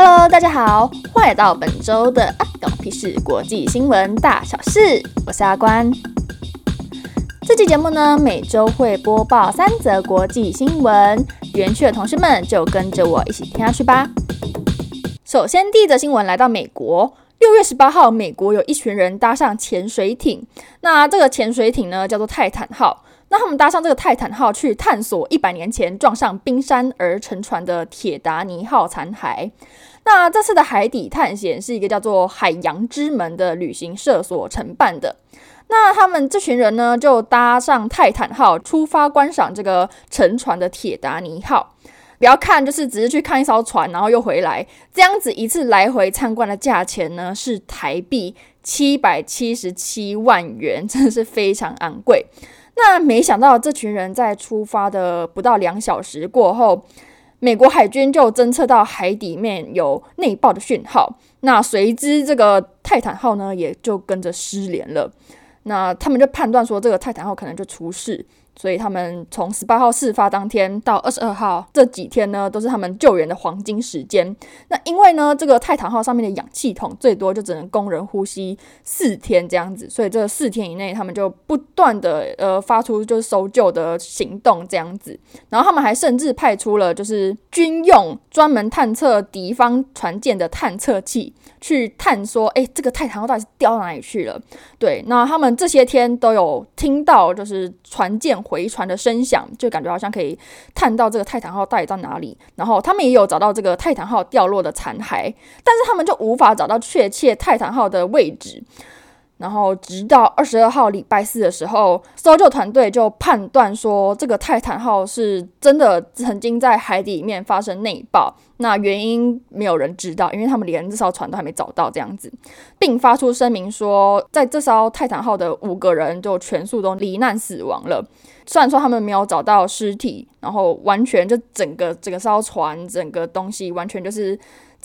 Hello，大家好，欢迎来到本周的阿关屁事国际新闻大小事，我是阿关。这期节目呢，每周会播报三则国际新闻，园区的同事们就跟着我一起听下去吧。首先，第一则新闻来到美国，六月十八号，美国有一群人搭上潜水艇，那这个潜水艇呢，叫做泰坦号。那他们搭上这个泰坦号去探索一百年前撞上冰山而沉船的铁达尼号残骸。那这次的海底探险是一个叫做“海洋之门”的旅行社所承办的。那他们这群人呢，就搭上泰坦号出发观赏这个沉船的铁达尼号。不要看，就是只是去看一艘船，然后又回来，这样子一次来回参观的价钱呢，是台币七百七十七万元，真的是非常昂贵。那没想到，这群人在出发的不到两小时过后，美国海军就侦测到海底面有内爆的讯号。那随之，这个泰坦号呢，也就跟着失联了。那他们就判断说，这个泰坦号可能就出事。所以他们从十八号事发当天到二十二号这几天呢，都是他们救援的黄金时间。那因为呢，这个泰坦号上面的氧气筒最多就只能供人呼吸四天这样子，所以这四天以内，他们就不断的呃发出就是搜救的行动这样子。然后他们还甚至派出了就是军用专门探测敌方船舰的探测器去探说，哎，这个泰坦号到底是掉到哪里去了？对，那他们这些天都有听到就是船舰。回传的声响，就感觉好像可以探到这个泰坦号到底到哪里。然后他们也有找到这个泰坦号掉落的残骸，但是他们就无法找到确切泰坦号的位置。然后直到二十二号礼拜四的时候，搜救团队就判断说，这个泰坦号是真的曾经在海底里面发生内爆。那原因没有人知道，因为他们连这艘船都还没找到这样子，并发出声明说，在这艘泰坦号的五个人就全数都罹难死亡了。虽然说他们没有找到尸体，然后完全就整个整个艘船整个东西完全就是。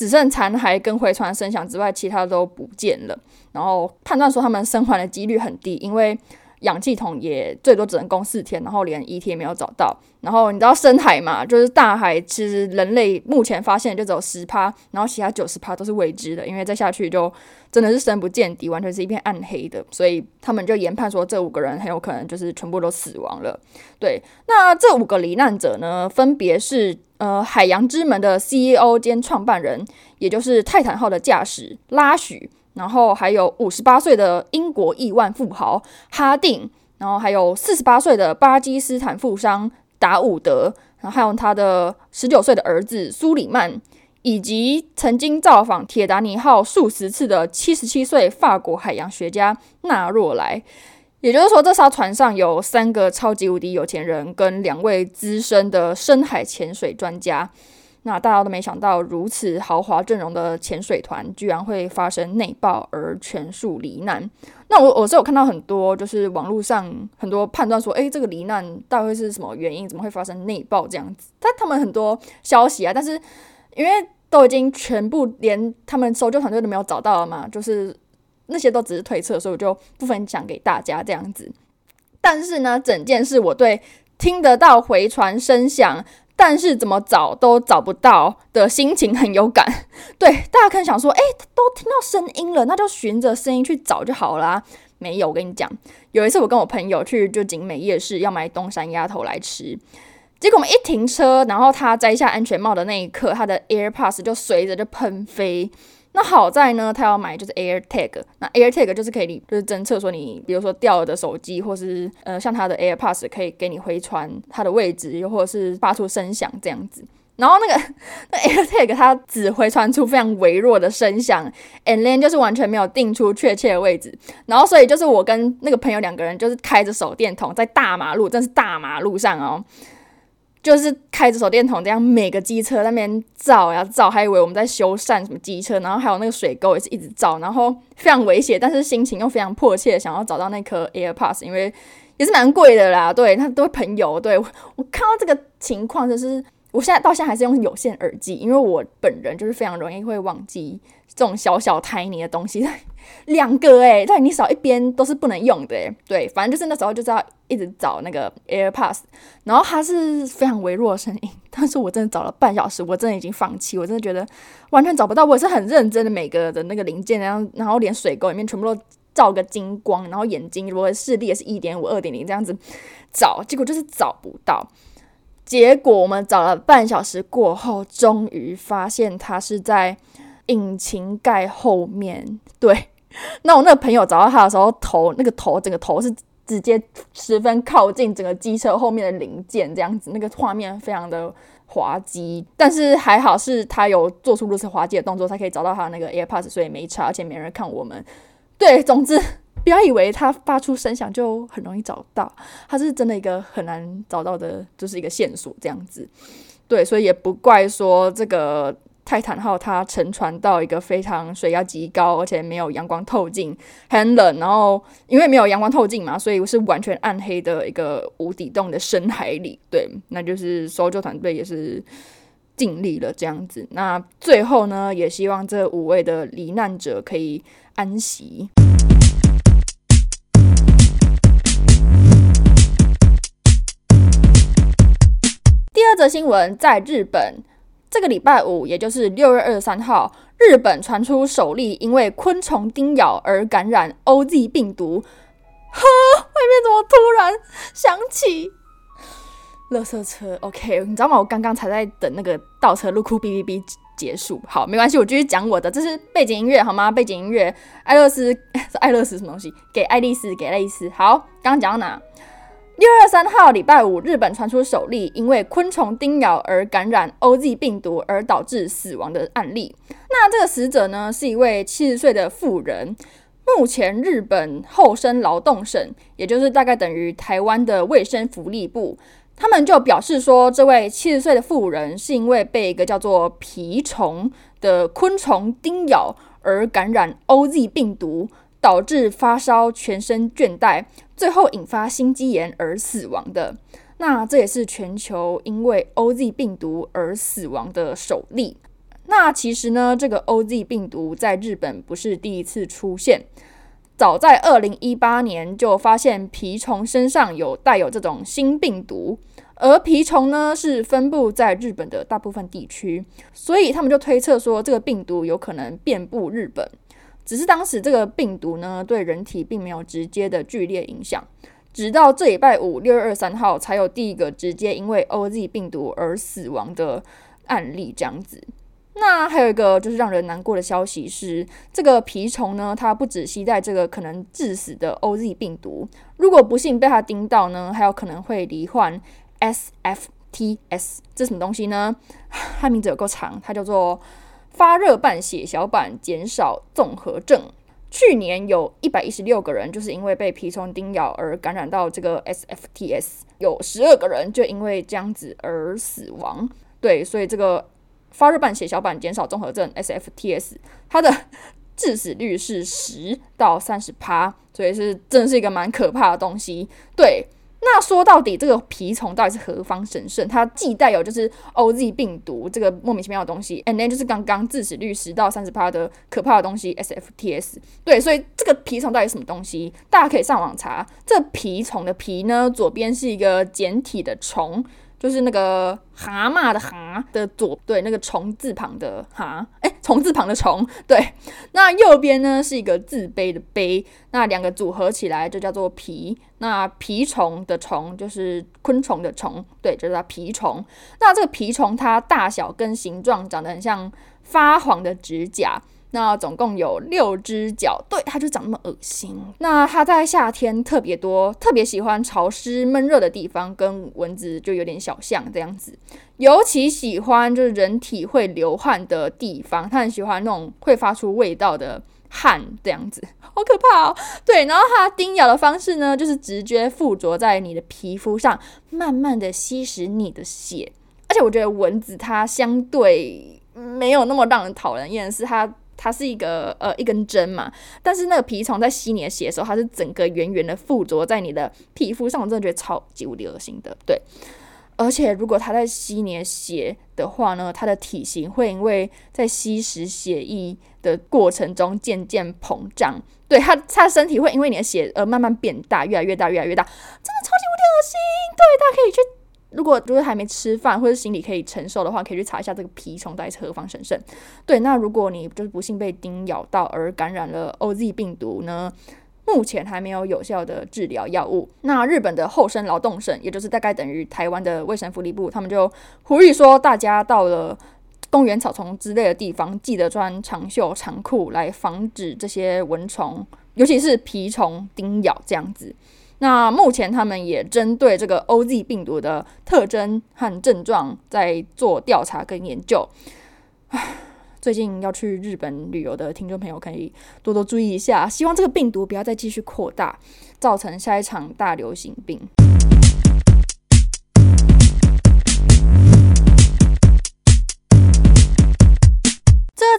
只剩残骸跟回传声响之外，其他都不见了。然后判断说他们生还的几率很低，因为氧气筒也最多只能供四天，然后连遗体也没有找到。然后你知道深海嘛，就是大海，其实人类目前发现就只有十趴，然后其他九十趴都是未知的，因为再下去就真的是深不见底，完全是一片暗黑的。所以他们就研判说，这五个人很有可能就是全部都死亡了。对，那这五个罹难者呢，分别是。呃，海洋之门的 CEO 兼创办人，也就是泰坦号的驾驶拉许，然后还有五十八岁的英国亿万富豪哈定，然后还有四十八岁的巴基斯坦富商达伍德，然后还有他的十九岁的儿子苏里曼，以及曾经造访铁达尼号数十次的七十七岁法国海洋学家纳若莱。也就是说，这艘船上有三个超级无敌有钱人跟两位资深的深海潜水专家。那大家都没想到，如此豪华阵容的潜水团居然会发生内爆而全数罹难。那我我是有看到很多，就是网络上很多判断说，诶，这个罹难大概是什么原因？怎么会发生内爆这样子？但他们很多消息啊，但是因为都已经全部连他们搜救团队都没有找到了嘛，就是。那些都只是推测，所以我就不分享给大家这样子。但是呢，整件事我对听得到回传声响，但是怎么找都找不到的心情很有感。对，大家可能想说，诶，都听到声音了，那就循着声音去找就好啦。没有，我跟你讲，有一次我跟我朋友去就景美夜市要买东山鸭头来吃，结果我们一停车，然后他摘下安全帽的那一刻，他的 AirPods 就随着就喷飞。那好在呢，他要买就是 AirTag，那 AirTag 就是可以就是侦测说你，比如说掉了的手机，或是呃像他的 AirPods 可以给你回传它的位置，又或者是发出声响这样子。然后那个 那 AirTag 它只回传出非常微弱的声响，and then 就是完全没有定出确切的位置。然后所以就是我跟那个朋友两个人就是开着手电筒在大马路，真是大马路上哦。就是开着手电筒这样，每个机车那边照呀照，还以为我们在修缮什么机车，然后还有那个水沟也是一直照，然后非常危险，但是心情又非常迫切，想要找到那颗 AirPods，因为也是蛮贵的啦。对，他都会喷油。对，我看到这个情况，就是我现在到现在还是用有线耳机，因为我本人就是非常容易会忘记这种小小 tiny 的东西。两个哎、欸，但你少一边都是不能用的哎、欸。对，反正就是那时候就知道一直找那个 AirPods，然后它是非常微弱的声音，但是我真的找了半小时，我真的已经放弃，我真的觉得完全找不到。我也是很认真的每个的那个零件，然后然后连水沟里面全部都照个精光，然后眼睛如果视力也是一点五、二点零这样子找，结果就是找不到。结果我们找了半小时过后，终于发现它是在引擎盖后面。对。那我那个朋友找到他的时候，头那个头整个头是直接十分靠近整个机车后面的零件，这样子，那个画面非常的滑稽。但是还好是他有做出如此滑稽的动作，才可以找到他的那个 AirPods，所以没差，而且没人看我们。对，总之不要以为他发出声响就很容易找到，他是真的一个很难找到的，就是一个线索这样子。对，所以也不怪说这个。泰坦号它沉船到一个非常水压极高，而且没有阳光透进，很冷。然后因为没有阳光透进嘛，所以是完全暗黑的一个无底洞的深海里。对，那就是搜救团队也是尽力了这样子。那最后呢，也希望这五位的罹难者可以安息。第二则新闻在日本。这个礼拜五，也就是六月二十三号，日本传出首例因为昆虫叮咬而感染 OZ 病毒。哈，外面怎么突然响起垃圾车？OK，你知道吗？我刚刚才在等那个倒车入库哔哔哔结束。好，没关系，我继续讲我的。这是背景音乐，好吗？背景音乐，爱乐丝是爱乐丝什么东西？给爱丽丝，给爱丽丝。好，刚刚讲到哪？六月三号礼拜五，日本传出首例因为昆虫叮咬而感染 OZ 病毒而导致死亡的案例。那这个死者呢，是一位七十岁的妇人。目前日本厚生劳动省，也就是大概等于台湾的卫生福利部，他们就表示说，这位七十岁的妇人是因为被一个叫做蜱虫的昆虫叮咬而感染 OZ 病毒。导致发烧、全身倦怠，最后引发心肌炎而死亡的。那这也是全球因为 OZ 病毒而死亡的首例。那其实呢，这个 OZ 病毒在日本不是第一次出现，早在二零一八年就发现蜱虫身上有带有这种新病毒，而蜱虫呢是分布在日本的大部分地区，所以他们就推测说这个病毒有可能遍布日本。只是当时这个病毒呢，对人体并没有直接的剧烈影响，直到这礼拜五六月二十三号才有第一个直接因为 OZ 病毒而死亡的案例这样子。那还有一个就是让人难过的消息是，这个蜱虫呢，它不止携带这个可能致死的 OZ 病毒，如果不幸被它叮到呢，还有可能会罹患 SFTS，这什么东西呢？它名字有够长，它叫做。发热伴血小板减少综合症，去年有一百一十六个人就是因为被蜱虫叮咬而感染到这个 SFTS，有十二个人就因为这样子而死亡。对，所以这个发热伴血小板减少综合症 SFTS，它的 致死率是十到三十趴，所以是真是一个蛮可怕的东西。对。那说到底，这个蜱虫到底是何方神圣？它既带有就是 OZ 病毒这个莫名其妙的东西，and then 就是刚刚致死率十到三十趴的可怕的东西 SFTS。对，所以这个蜱虫到底是什么东西？大家可以上网查。这蜱虫的蜱呢，左边是一个简体的虫。就是那个蛤蟆的蛤的左，对，那个虫字旁的蛤，哎，虫字旁的虫，对。那右边呢是一个自卑的卑，那两个组合起来就叫做蜱。那蜱虫的虫就是昆虫的虫，对，就叫蜱虫。那这个蜱虫它大小跟形状长得很像发黄的指甲。那总共有六只脚，对，它就长那么恶心。那它在夏天特别多，特别喜欢潮湿闷热的地方，跟蚊子就有点小像这样子。尤其喜欢就是人体会流汗的地方，它很喜欢那种会发出味道的汗这样子，好可怕哦。对，然后它叮咬的方式呢，就是直接附着在你的皮肤上，慢慢的吸食你的血。而且我觉得蚊子它相对没有那么让人讨人厌，是它。它是一个呃一根针嘛，但是那个蜱虫在吸你的血的时候，它是整个圆圆的附着在你的皮肤上，我真的觉得超级无敌恶心的。对，而且如果它在吸你的血的话呢，它的体型会因为在吸食血液的过程中渐渐膨胀，对它它的身体会因为你的血而慢慢变大，越来越大，越来越大，真的超级无敌恶心。对，大家可以去。如果如果还没吃饭或者心理可以承受的话，可以去查一下这个蜱虫到底是何方神圣。对，那如果你就是不幸被叮咬到而感染了 OZ 病毒呢，目前还没有有效的治疗药物。那日本的厚生劳动省，也就是大概等于台湾的卫生福利部，他们就呼吁说，大家到了公园、草丛之类的地方，记得穿长袖长裤来防止这些蚊虫，尤其是蜱虫叮咬这样子。那目前他们也针对这个 OZ 病毒的特征和症状在做调查跟研究。最近要去日本旅游的听众朋友可以多多注意一下，希望这个病毒不要再继续扩大，造成下一场大流行病。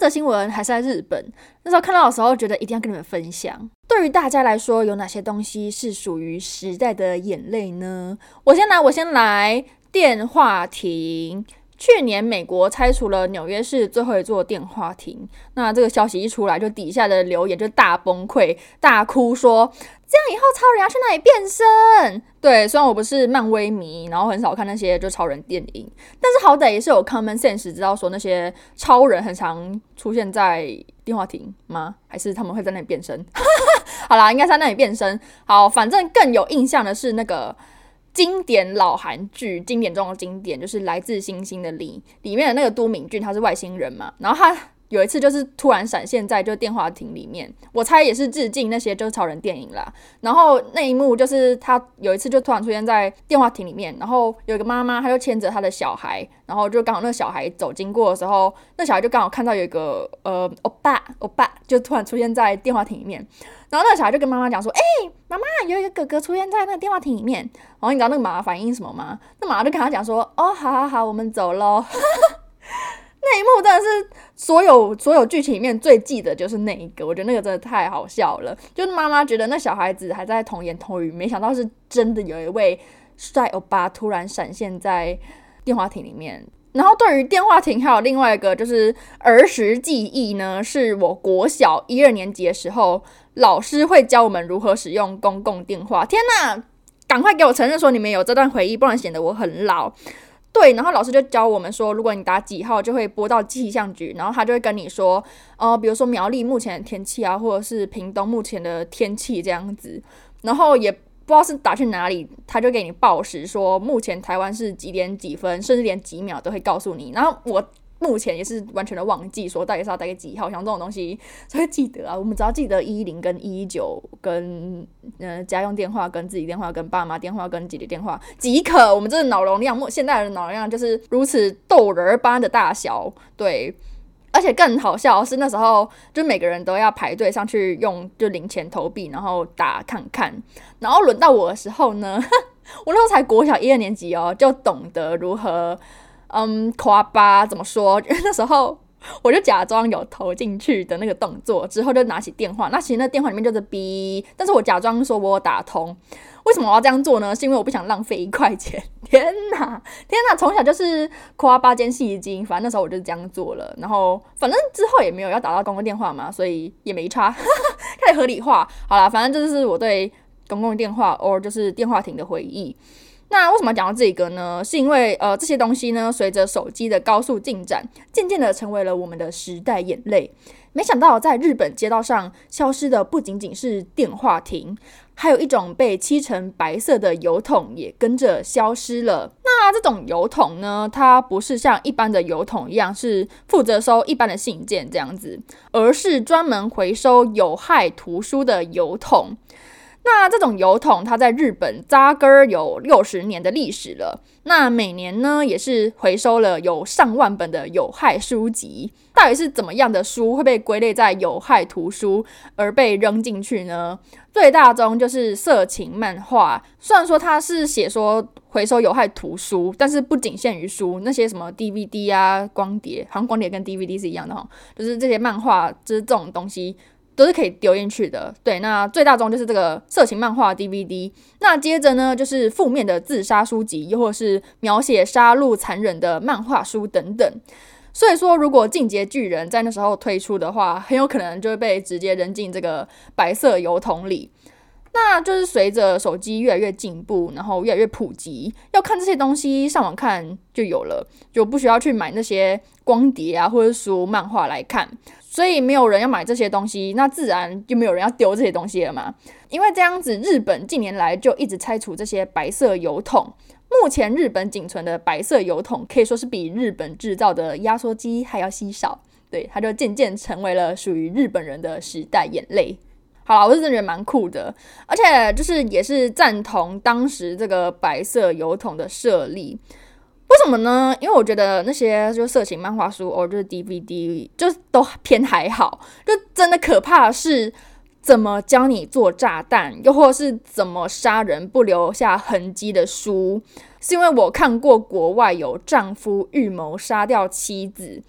新闻还是在日本，那时候看到的时候，觉得一定要跟你们分享。对于大家来说，有哪些东西是属于时代的眼泪呢？我先来，我先来，电话亭。去年美国拆除了纽约市最后一座电话亭，那这个消息一出来，就底下的留言就大崩溃、大哭说，这样以后超人要去哪里变身？对，虽然我不是漫威迷，然后很少看那些就超人电影，但是好歹也是有 common sense，知道说那些超人很常出现在电话亭吗？还是他们会在那里变身？好啦，应该在那里变身。好，反正更有印象的是那个。经典老韩剧，经典中的经典，就是《来自星星的你》里面的那个都敏俊，他是外星人嘛，然后他有一次就是突然闪现在就电话亭里面，我猜也是致敬那些就是超人电影啦。然后那一幕就是他有一次就突然出现在电话亭里面，然后有一个妈妈，她就牵着她的小孩，然后就刚好那个小孩走经过的时候，那小孩就刚好看到有一个呃欧巴欧巴就突然出现在电话亭里面。然后那个小孩就跟妈妈讲说：“哎、妈妈，有一个哥哥出现在那个电话亭里面。”然后你知道那个妈妈反应什么吗？那妈妈就跟他讲说：“哦，好好好，我们走喽。”那一幕真的是所有所有剧情里面最记得就是那一个，我觉得那个真的太好笑了。就是妈妈觉得那小孩子还在童言童语，没想到是真的有一位帅欧巴突然闪现在电话亭里面。然后对于电话亭还有另外一个就是儿时记忆呢，是我国小一二年级的时候。老师会教我们如何使用公共电话。天哪，赶快给我承认说你们有这段回忆，不然显得我很老。对，然后老师就教我们说，如果你打几号，就会拨到气象局，然后他就会跟你说，呃，比如说苗栗目前的天气啊，或者是屏东目前的天气这样子。然后也不知道是打去哪里，他就给你报时，说目前台湾是几点几分，甚至连几秒都会告诉你。然后我。目前也是完全的忘记说到底是要打给几号，像这种东西才会记得啊。我们只要记得一一零跟一一九跟、呃、家用电话跟自己电话跟爸妈电话跟姐姐电话即可。我们这脑容量，现在的脑容量就是如此逗人般的大小，对。而且更好笑是那时候就每个人都要排队上去用就零钱投币，然后打看看。然后轮到我的时候呢，我那时候才国小一二年级哦，就懂得如何。嗯，夸吧，怎么说？因为那时候我就假装有投进去的那个动作，之后就拿起电话。那其实那电话里面就是 B，但是我假装说我打通。为什么我要这样做呢？是因为我不想浪费一块钱。天哪，天哪！从小就是夸吧兼戏精，反正那时候我就是这样做了。然后反正之后也没有要打到公共电话嘛，所以也没差，开始合理化。好啦，反正这就是我对公共电话或就是电话亭的回忆。那为什么讲到这个呢？是因为呃这些东西呢，随着手机的高速进展，渐渐的成为了我们的时代眼泪。没想到在日本街道上消失的不仅仅是电话亭，还有一种被漆成白色的邮筒也跟着消失了。那这种邮筒呢，它不是像一般的邮筒一样是负责收一般的信件这样子，而是专门回收有害图书的邮筒。那这种邮筒，它在日本扎根儿有六十年的历史了。那每年呢，也是回收了有上万本的有害书籍。到底是怎么样的书会被归类在有害图书而被扔进去呢？最大宗就是色情漫画。虽然说它是写说回收有害图书，但是不仅限于书，那些什么 DVD 啊、光碟，好像光碟跟 DVD 是一样的哈，就是这些漫画，就是这种东西。都是可以丢进去的。对，那最大宗就是这个色情漫画 DVD。那接着呢，就是负面的自杀书籍，又或是描写杀戮残忍的漫画书等等。所以说，如果《进阶巨人》在那时候推出的话，很有可能就会被直接扔进这个白色油桶里。那就是随着手机越来越进步，然后越来越普及，要看这些东西上网看就有了，就不需要去买那些光碟啊或者书、漫画来看。所以没有人要买这些东西，那自然就没有人要丢这些东西了嘛。因为这样子，日本近年来就一直拆除这些白色油桶。目前日本仅存的白色邮筒可以说是比日本制造的压缩机还要稀少。对，它就渐渐成为了属于日本人的时代眼泪。好啦，我是真的觉得蛮酷的，而且就是也是赞同当时这个白色邮筒的设立。为什么呢？因为我觉得那些就色情漫画书，哦，就是 DVD，就都偏还好。就真的可怕是怎么教你做炸弹，又或是怎么杀人不留下痕迹的书，是因为我看过国外有丈夫预谋杀掉妻子。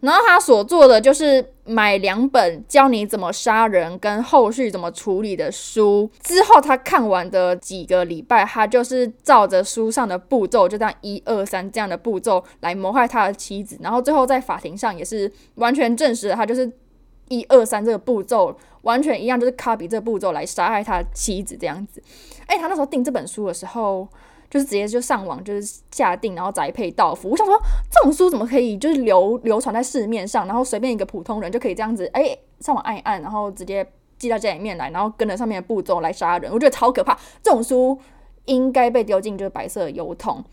然后他所做的就是买两本教你怎么杀人跟后续怎么处理的书。之后他看完的几个礼拜，他就是照着书上的步骤，就这样一二三这样的步骤来谋害他的妻子。然后最后在法庭上也是完全证实了他就是一二三这个步骤完全一样，就是 copy 这个步骤来杀害他妻子这样子。哎，他那时候订这本书的时候。就是直接就上网就是下定，然后宅配到府。我想说，这种书怎么可以就是流流传在市面上，然后随便一个普通人就可以这样子，哎、上网按一按，然后直接寄到家里面来，然后跟着上面的步骤来杀人。我觉得超可怕，这种书应该被丢进就是白色邮筒。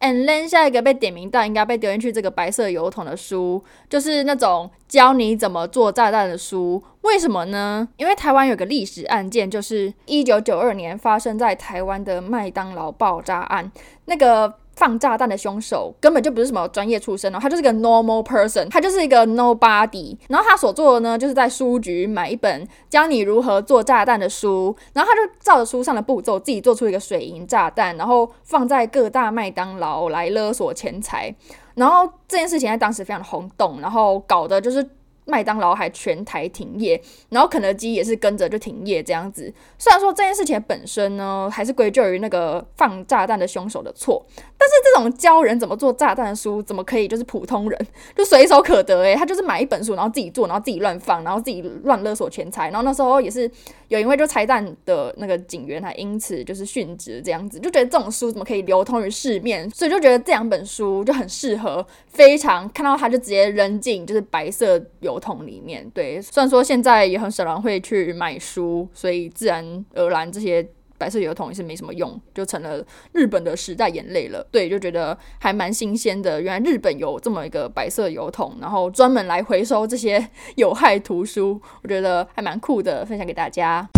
And then 下一个被点名到应该被丢进去这个白色油桶的书，就是那种教你怎么做炸弹的书。为什么呢？因为台湾有个历史案件，就是一九九二年发生在台湾的麦当劳爆炸案，那个。放炸弹的凶手根本就不是什么专业出身哦，他就是个 normal person，他就是一个 nobody。然后他所做的呢，就是在书局买一本教你如何做炸弹的书，然后他就照着书上的步骤自己做出一个水银炸弹，然后放在各大麦当劳来勒索钱财。然后这件事情在当时非常的轰动，然后搞得就是。麦当劳还全台停业，然后肯德基也是跟着就停业这样子。虽然说这件事情本身呢，还是归咎于那个放炸弹的凶手的错，但是这种教人怎么做炸弹的书，怎么可以就是普通人就随手可得？诶，他就是买一本书，然后自己做，然后自己乱放，然后自己乱勒索钱财。然后那时候也是有一位就拆弹的那个警员，还因此就是殉职这样子，就觉得这种书怎么可以流通于市面？所以就觉得这两本书就很适合，非常看到他就直接扔进就是白色邮筒里面，对，虽然说现在也很少人会去买书，所以自然而然这些白色油桶也是没什么用，就成了日本的时代眼泪了。对，就觉得还蛮新鲜的，原来日本有这么一个白色油桶，然后专门来回收这些 有害图书，我觉得还蛮酷的，分享给大家。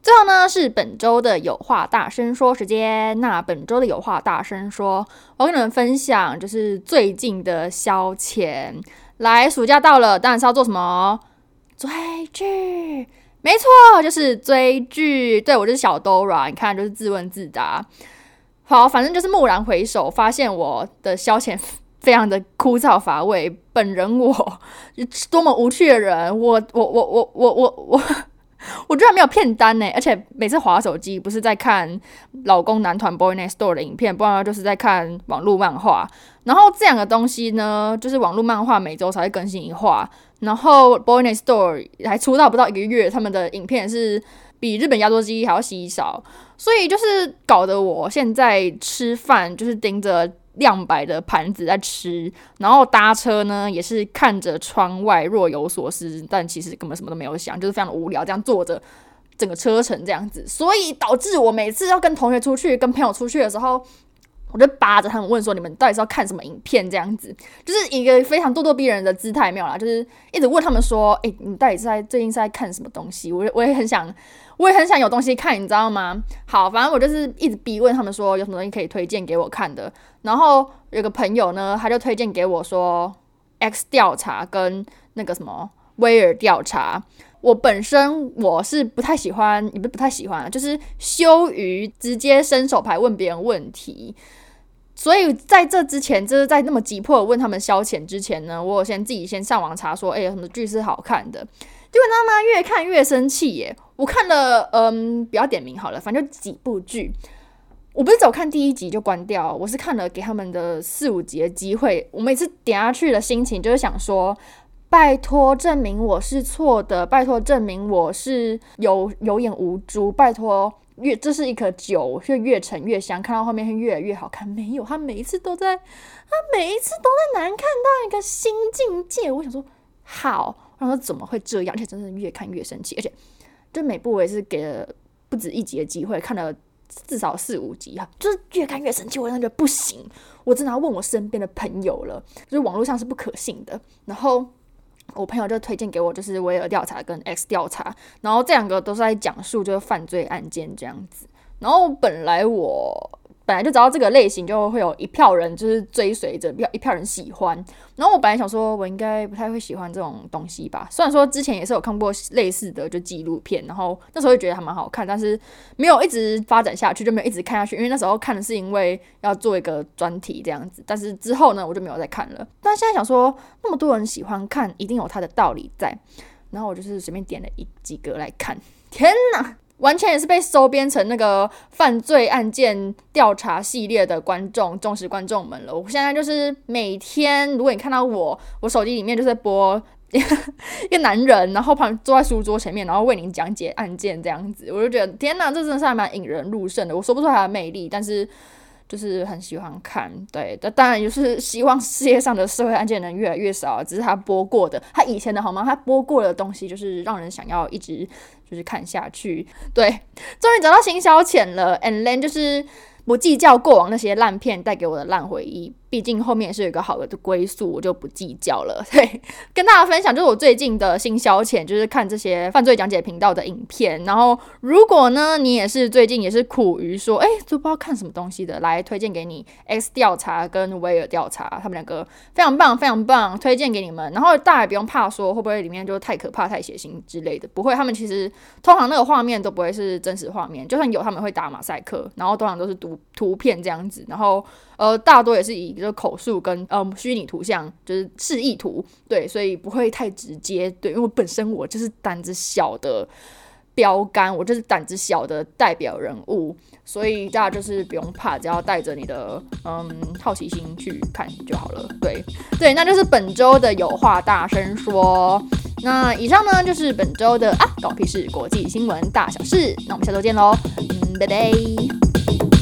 最后呢，是本周的有话大声说时间。那本周的有话大声说，我跟你们分享就是最近的消遣。来，暑假到了，当然是要做什么？追剧。没错，就是追剧。对，我就是小 Dora，你看就是自问自答。好，反正就是蓦然回首，发现我的消遣非常的枯燥乏味。本人我是多么无趣的人，我我我我我我我。我居然没有片单呢，而且每次划手机不是在看老公男团 Boy Next Door 的影片，不然就是在看网络漫画。然后这两个东西呢，就是网络漫画每周才会更新一话，然后 Boy Next Door 还出道不到一个月，他们的影片是比日本压缩机还要稀少，所以就是搞得我现在吃饭就是盯着。亮白的盘子在吃，然后搭车呢也是看着窗外若有所思，但其实根本什么都没有想，就是非常的无聊，这样坐着整个车程这样子，所以导致我每次要跟同学出去、跟朋友出去的时候，我就扒着他们问说：“你们到底是要看什么影片？”这样子，就是一个非常咄咄逼人的姿态，没有啦，就是一直问他们说：“诶，你到底是在最近是在看什么东西？”我我也很想。我也很想有东西看，你知道吗？好，反正我就是一直逼问他们说有什么东西可以推荐给我看的。然后有个朋友呢，他就推荐给我说《X 调查》跟那个什么《威尔调查》。我本身我是不太喜欢，也不是不太喜欢，就是羞于直接伸手牌问别人问题。所以在这之前，就是在那么急迫问他们消遣之前呢，我先自己先上网查说，哎，有什么剧是好看的？结果他妈越看越生气耶！我看了，嗯，不要点名好了，反正就几部剧。我不是走看第一集就关掉，我是看了给他们的四五集的机会。我每次点下去的心情就是想说，拜托证明我是错的，拜托证明我是有有眼无珠，拜托。越这是一颗酒，就越陈越香，看到后面会越来越好看。没有，他每一次都在，他每一次都在难看到一个新境界。我想说，好，他说怎么会这样？而且真的越看越生气，而且就每部我也是给了不止一集的机会，看了至少四五集哈，就是越看越生气。我真的觉不行，我真的要问我身边的朋友了，就是网络上是不可信的。然后。我朋友就推荐给我，就是威尔调查跟 X 调查，然后这两个都是在讲述就是犯罪案件这样子。然后本来我。本来就知道这个类型就会有一票人就是追随着，票一票人喜欢。然后我本来想说，我应该不太会喜欢这种东西吧。虽然说之前也是有看过类似的就纪录片，然后那时候就觉得还蛮好看，但是没有一直发展下去，就没有一直看下去。因为那时候看的是因为要做一个专题这样子，但是之后呢，我就没有再看了。但现在想说，那么多人喜欢看，一定有它的道理在。然后我就是随便点了一几个来看，天哪！完全也是被收编成那个犯罪案件调查系列的观众，忠实观众们了。我现在就是每天，如果你看到我，我手机里面就是播 一个男人，然后旁坐在书桌前面，然后为您讲解案件这样子，我就觉得天哪，这真的是还蛮引人入胜的。我说不出来的魅力，但是。就是很喜欢看，对，但当然就是希望世界上的社会案件能越来越少。只是他播过的，他以前的好吗？他播过的东西就是让人想要一直就是看下去。对，终于找到新消遣了，and then 就是。不计较过往那些烂片带给我的烂回忆，毕竟后面是有一个好的归宿，我就不计较了。对，跟大家分享就是我最近的新消遣，就是看这些犯罪讲解频道的影片。然后，如果呢你也是最近也是苦于说，哎，都不知道看什么东西的，来推荐给你 X 调查跟威尔调查，他们两个非常棒，非常棒，推荐给你们。然后大家也不用怕说会不会里面就太可怕、太血腥之类的，不会。他们其实通常那个画面都不会是真实画面，就算有他们会打马赛克，然后通常都是读。图片这样子，然后呃，大多也是以一个口述跟呃虚拟图像，就是示意图，对，所以不会太直接，对，因为本身我就是胆子小的标杆，我就是胆子小的代表人物，所以大家就是不用怕，只要带着你的嗯好奇心去看就好了，对。对，那就是本周的有话大声说，那以上呢就是本周的啊，关我屁事国际新闻大小事，那我们下周见喽，嗯，拜拜。